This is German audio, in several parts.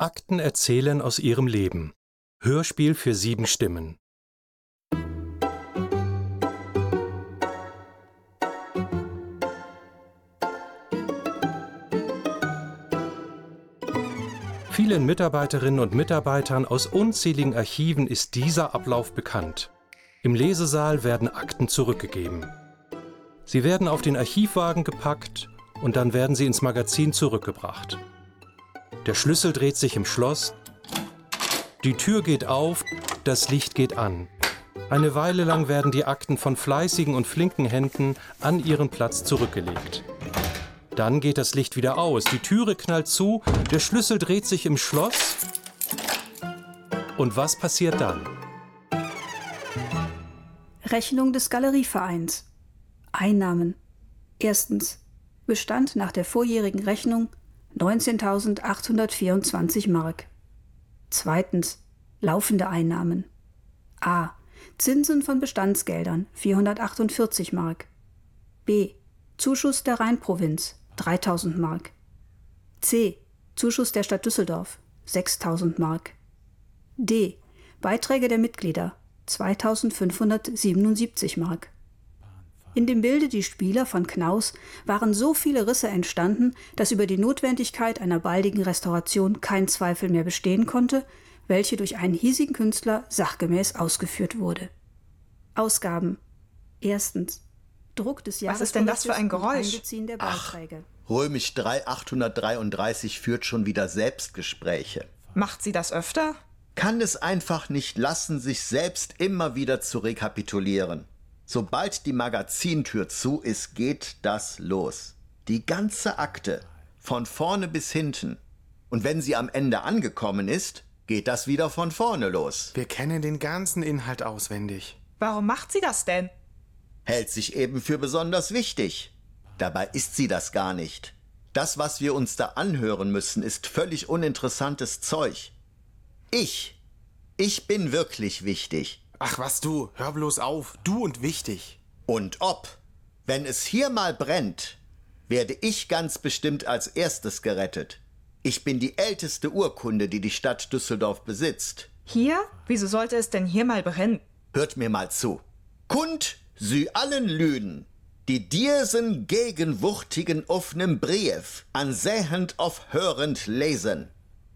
Akten erzählen aus ihrem Leben. Hörspiel für sieben Stimmen. Vielen Mitarbeiterinnen und Mitarbeitern aus unzähligen Archiven ist dieser Ablauf bekannt. Im Lesesaal werden Akten zurückgegeben. Sie werden auf den Archivwagen gepackt und dann werden sie ins Magazin zurückgebracht. Der Schlüssel dreht sich im Schloss, die Tür geht auf, das Licht geht an. Eine Weile lang werden die Akten von fleißigen und flinken Händen an ihren Platz zurückgelegt. Dann geht das Licht wieder aus, die Türe knallt zu, der Schlüssel dreht sich im Schloss. Und was passiert dann? Rechnung des Galerievereins. Einnahmen. Erstens. Bestand nach der vorjährigen Rechnung 19.824 Mark. Zweitens. Laufende Einnahmen. A. Zinsen von Bestandsgeldern 448 Mark. B. Zuschuss der Rheinprovinz 3000 Mark. C. Zuschuss der Stadt Düsseldorf 6000 Mark. D. Beiträge der Mitglieder 2577 Mark. In dem Bilde Die Spieler von Knaus waren so viele Risse entstanden, dass über die Notwendigkeit einer baldigen Restauration kein Zweifel mehr bestehen konnte, welche durch einen hiesigen Künstler sachgemäß ausgeführt wurde. Ausgaben. Erstens. Druck des Was ist denn das für ein Geräusch? Der Beiträge. Römisch 3, 833 führt schon wieder Selbstgespräche. Macht sie das öfter? Kann es einfach nicht lassen, sich selbst immer wieder zu rekapitulieren. Sobald die Magazintür zu ist, geht das los. Die ganze Akte, von vorne bis hinten. Und wenn sie am Ende angekommen ist, geht das wieder von vorne los. Wir kennen den ganzen Inhalt auswendig. Warum macht sie das denn? Hält sich eben für besonders wichtig. Dabei ist sie das gar nicht. Das, was wir uns da anhören müssen, ist völlig uninteressantes Zeug. Ich, ich bin wirklich wichtig. Ach was du, hör bloß auf, du und wichtig. Und ob, wenn es hier mal brennt, werde ich ganz bestimmt als erstes gerettet. Ich bin die älteste Urkunde, die die Stadt Düsseldorf besitzt. Hier? Wieso sollte es denn hier mal brennen? Hört mir mal zu. Kund sie allen Lüden, die diesen gegenwurtigen offenen Brief ansehend auf hörend lesen,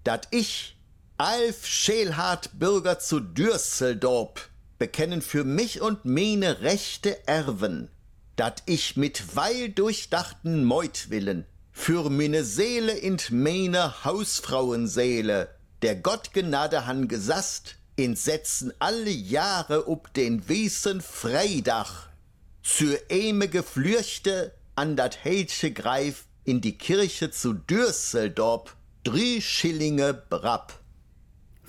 dat ich, Alf Schelhardt Bürger zu Düsseldorf, bekennen für mich und meine Rechte erben, dat ich mit weil durchdachten Meutwillen für meine Seele in meine Hausfrauenseele der Gott Gnade han in Setzen alle Jahre ob den Wiesen Freidach, zur Äme geflürchte an dat Helsche greif in die Kirche zu Düsseldorf, drei Schillinge brab.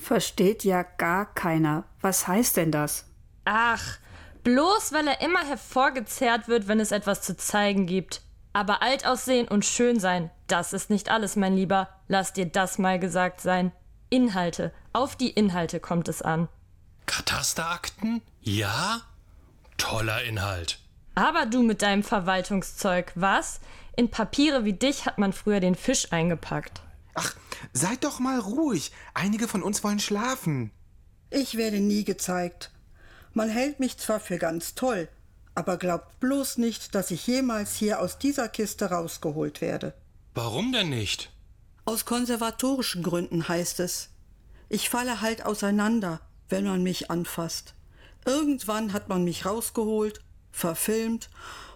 Versteht ja gar keiner. Was heißt denn das? Ach, bloß weil er immer hervorgezerrt wird, wenn es etwas zu zeigen gibt. Aber alt aussehen und schön sein, das ist nicht alles, mein Lieber. Lass dir das mal gesagt sein. Inhalte, auf die Inhalte kommt es an. Katasterakten? Ja? Toller Inhalt. Aber du mit deinem Verwaltungszeug, was? In Papiere wie dich hat man früher den Fisch eingepackt. Ach, seid doch mal ruhig. Einige von uns wollen schlafen. Ich werde nie gezeigt. Man hält mich zwar für ganz toll, aber glaubt bloß nicht, dass ich jemals hier aus dieser Kiste rausgeholt werde. Warum denn nicht? Aus konservatorischen Gründen heißt es. Ich falle halt auseinander, wenn man mich anfasst. Irgendwann hat man mich rausgeholt, verfilmt,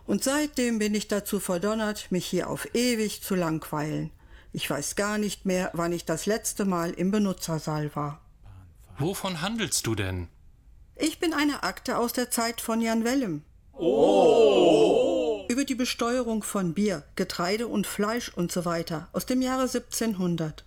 und seitdem bin ich dazu verdonnert, mich hier auf ewig zu langweilen. Ich weiß gar nicht mehr, wann ich das letzte Mal im Benutzersaal war. Wovon handelst du denn? Ich bin eine Akte aus der Zeit von Jan Wellem. Oh! Über die Besteuerung von Bier, Getreide und Fleisch und so weiter aus dem Jahre 1700.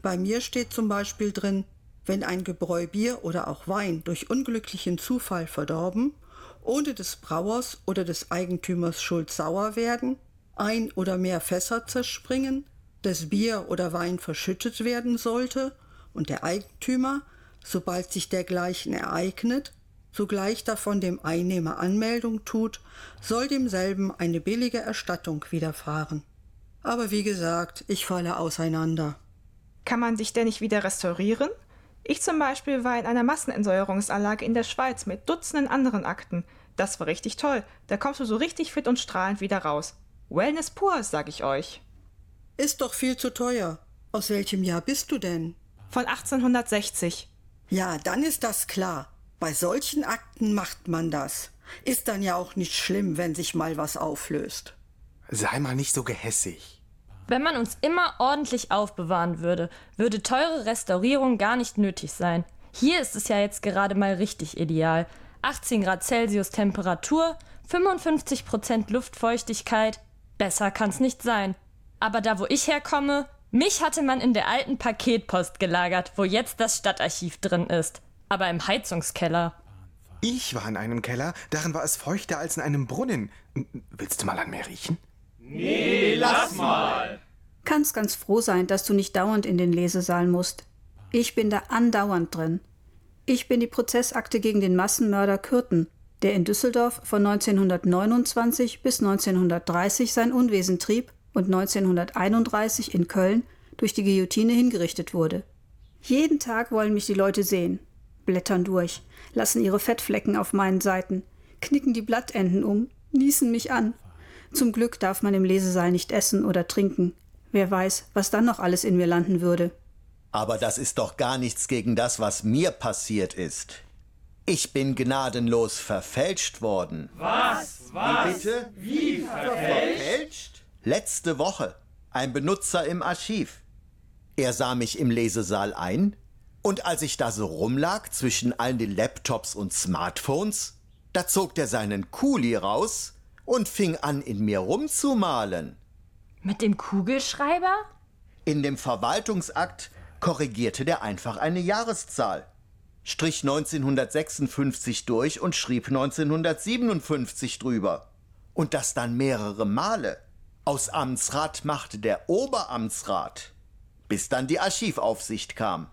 Bei mir steht zum Beispiel drin, wenn ein Gebräu Bier oder auch Wein durch unglücklichen Zufall verdorben, ohne des Brauers oder des Eigentümers Schuld sauer werden, ein oder mehr Fässer zerspringen, des Bier oder Wein verschüttet werden sollte und der Eigentümer, sobald sich dergleichen ereignet, sogleich davon dem Einnehmer Anmeldung tut, soll demselben eine billige Erstattung widerfahren. Aber wie gesagt, ich falle auseinander. Kann man dich denn nicht wieder restaurieren? Ich zum Beispiel war in einer Massenentsäuerungsanlage in der Schweiz mit Dutzenden anderen Akten. Das war richtig toll. Da kommst du so richtig fit und strahlend wieder raus. Wellness pur, sag ich euch. Ist doch viel zu teuer. Aus welchem Jahr bist du denn? Von 1860. Ja, dann ist das klar. Bei solchen Akten macht man das. Ist dann ja auch nicht schlimm, wenn sich mal was auflöst. Sei mal nicht so gehässig. Wenn man uns immer ordentlich aufbewahren würde, würde teure Restaurierung gar nicht nötig sein. Hier ist es ja jetzt gerade mal richtig ideal. 18 Grad Celsius Temperatur, 55 Prozent Luftfeuchtigkeit. Besser kann's nicht sein. Aber da, wo ich herkomme, mich hatte man in der alten Paketpost gelagert, wo jetzt das Stadtarchiv drin ist. Aber im Heizungskeller. Ich war in einem Keller, darin war es feuchter als in einem Brunnen. Willst du mal an mir riechen? Kannst ganz froh sein, dass du nicht dauernd in den Lesesaal musst. Ich bin da andauernd drin. Ich bin die Prozessakte gegen den Massenmörder Kürten, der in Düsseldorf von 1929 bis 1930 sein Unwesen trieb und 1931 in Köln durch die Guillotine hingerichtet wurde. Jeden Tag wollen mich die Leute sehen, blättern durch, lassen ihre Fettflecken auf meinen Seiten, knicken die Blattenden um, niesen mich an. Zum Glück darf man im Lesesaal nicht essen oder trinken. Wer weiß, was dann noch alles in mir landen würde. Aber das ist doch gar nichts gegen das, was mir passiert ist. Ich bin gnadenlos verfälscht worden. Was? Was? Wie bitte? Wie verfälscht? Letzte Woche. Ein Benutzer im Archiv. Er sah mich im Lesesaal ein und als ich da so rumlag zwischen allen den Laptops und Smartphones, da zog der seinen Kuli raus und fing an, in mir rumzumalen. Mit dem Kugelschreiber? In dem Verwaltungsakt korrigierte der einfach eine Jahreszahl, strich 1956 durch und schrieb 1957 drüber. Und das dann mehrere Male. Aus Amtsrat machte der Oberamtsrat, bis dann die Archivaufsicht kam.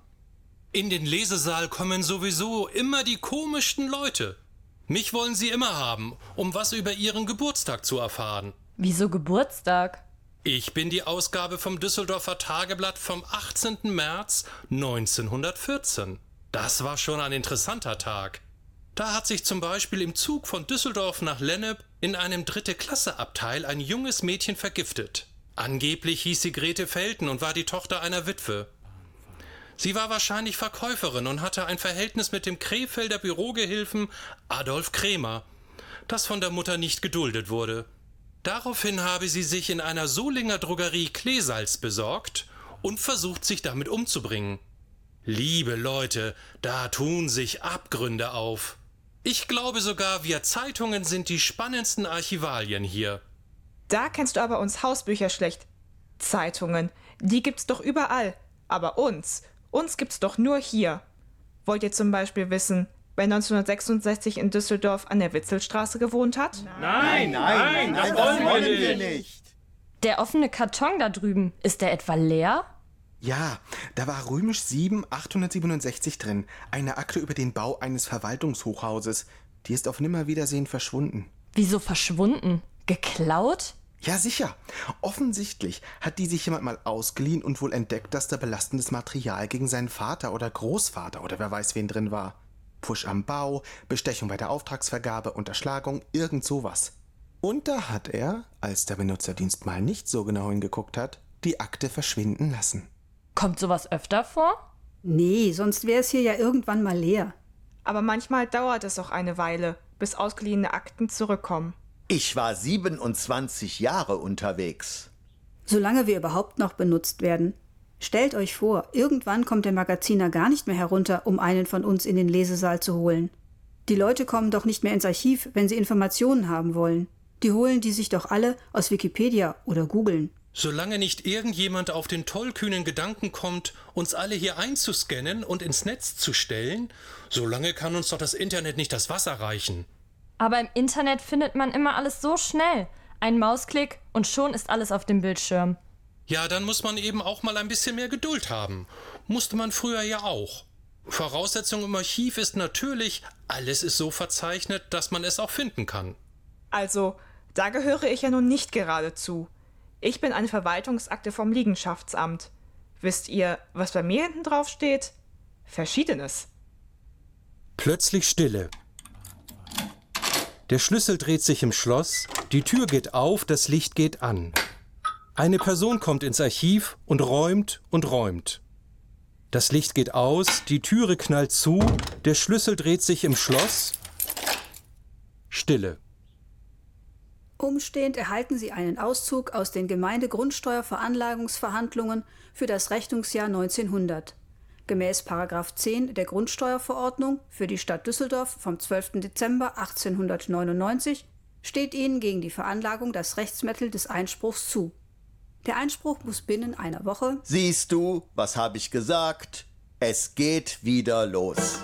In den Lesesaal kommen sowieso immer die komischsten Leute. Mich wollen sie immer haben, um was über ihren Geburtstag zu erfahren. Wieso Geburtstag? Ich bin die Ausgabe vom Düsseldorfer Tageblatt vom 18. März 1914. Das war schon ein interessanter Tag. Da hat sich zum Beispiel im Zug von Düsseldorf nach Lennep in einem dritte Klasse Abteil ein junges Mädchen vergiftet. Angeblich hieß sie Grete Felten und war die Tochter einer Witwe. Sie war wahrscheinlich Verkäuferin und hatte ein Verhältnis mit dem Krefelder Bürogehilfen Adolf Krämer, das von der Mutter nicht geduldet wurde. Daraufhin habe sie sich in einer Solinger Drogerie Kleesalz besorgt und versucht, sich damit umzubringen. Liebe Leute, da tun sich Abgründe auf. Ich glaube sogar, wir Zeitungen sind die spannendsten Archivalien hier. Da kennst du aber uns Hausbücher schlecht. Zeitungen, die gibt's doch überall. Aber uns, uns gibt's doch nur hier. Wollt ihr zum Beispiel wissen, wer 1966 in Düsseldorf an der Witzelstraße gewohnt hat? Nein, nein, das wollen wir nicht. Der offene Karton da drüben, ist der etwa leer? Ja, da war römisch 7 867 drin. Eine Akte über den Bau eines Verwaltungshochhauses. Die ist auf Nimmerwiedersehen verschwunden. Wieso verschwunden? Geklaut? Ja, sicher. Offensichtlich hat die sich jemand mal ausgeliehen und wohl entdeckt, dass da belastendes Material gegen seinen Vater oder Großvater oder wer weiß wen drin war. Push am Bau, Bestechung bei der Auftragsvergabe, Unterschlagung, irgend sowas. Und da hat er, als der Benutzerdienst mal nicht so genau hingeguckt hat, die Akte verschwinden lassen. Kommt sowas öfter vor? Nee, sonst wäre es hier ja irgendwann mal leer. Aber manchmal dauert es auch eine Weile, bis ausgeliehene Akten zurückkommen. Ich war 27 Jahre unterwegs. Solange wir überhaupt noch benutzt werden. Stellt euch vor, irgendwann kommt der Magaziner gar nicht mehr herunter, um einen von uns in den Lesesaal zu holen. Die Leute kommen doch nicht mehr ins Archiv, wenn sie Informationen haben wollen. Die holen die sich doch alle aus Wikipedia oder googeln. Solange nicht irgendjemand auf den tollkühnen Gedanken kommt, uns alle hier einzuscannen und ins Netz zu stellen, solange kann uns doch das Internet nicht das Wasser reichen. Aber im Internet findet man immer alles so schnell. Ein Mausklick und schon ist alles auf dem Bildschirm. Ja, dann muss man eben auch mal ein bisschen mehr Geduld haben. Musste man früher ja auch. Voraussetzung im Archiv ist natürlich, alles ist so verzeichnet, dass man es auch finden kann. Also, da gehöre ich ja nun nicht gerade zu. Ich bin eine Verwaltungsakte vom Liegenschaftsamt. Wisst ihr, was bei mir hinten drauf steht? Verschiedenes. Plötzlich Stille. Der Schlüssel dreht sich im Schloss, die Tür geht auf, das Licht geht an. Eine Person kommt ins Archiv und räumt und räumt. Das Licht geht aus, die Türe knallt zu, der Schlüssel dreht sich im Schloss. Stille. Umstehend erhalten Sie einen Auszug aus den Gemeindegrundsteuerveranlagungsverhandlungen für das Rechnungsjahr 1900. Gemäß 10 der Grundsteuerverordnung für die Stadt Düsseldorf vom 12. Dezember 1899 steht Ihnen gegen die Veranlagung das Rechtsmittel des Einspruchs zu. Der Einspruch muss binnen einer Woche. Siehst du, was habe ich gesagt? Es geht wieder los.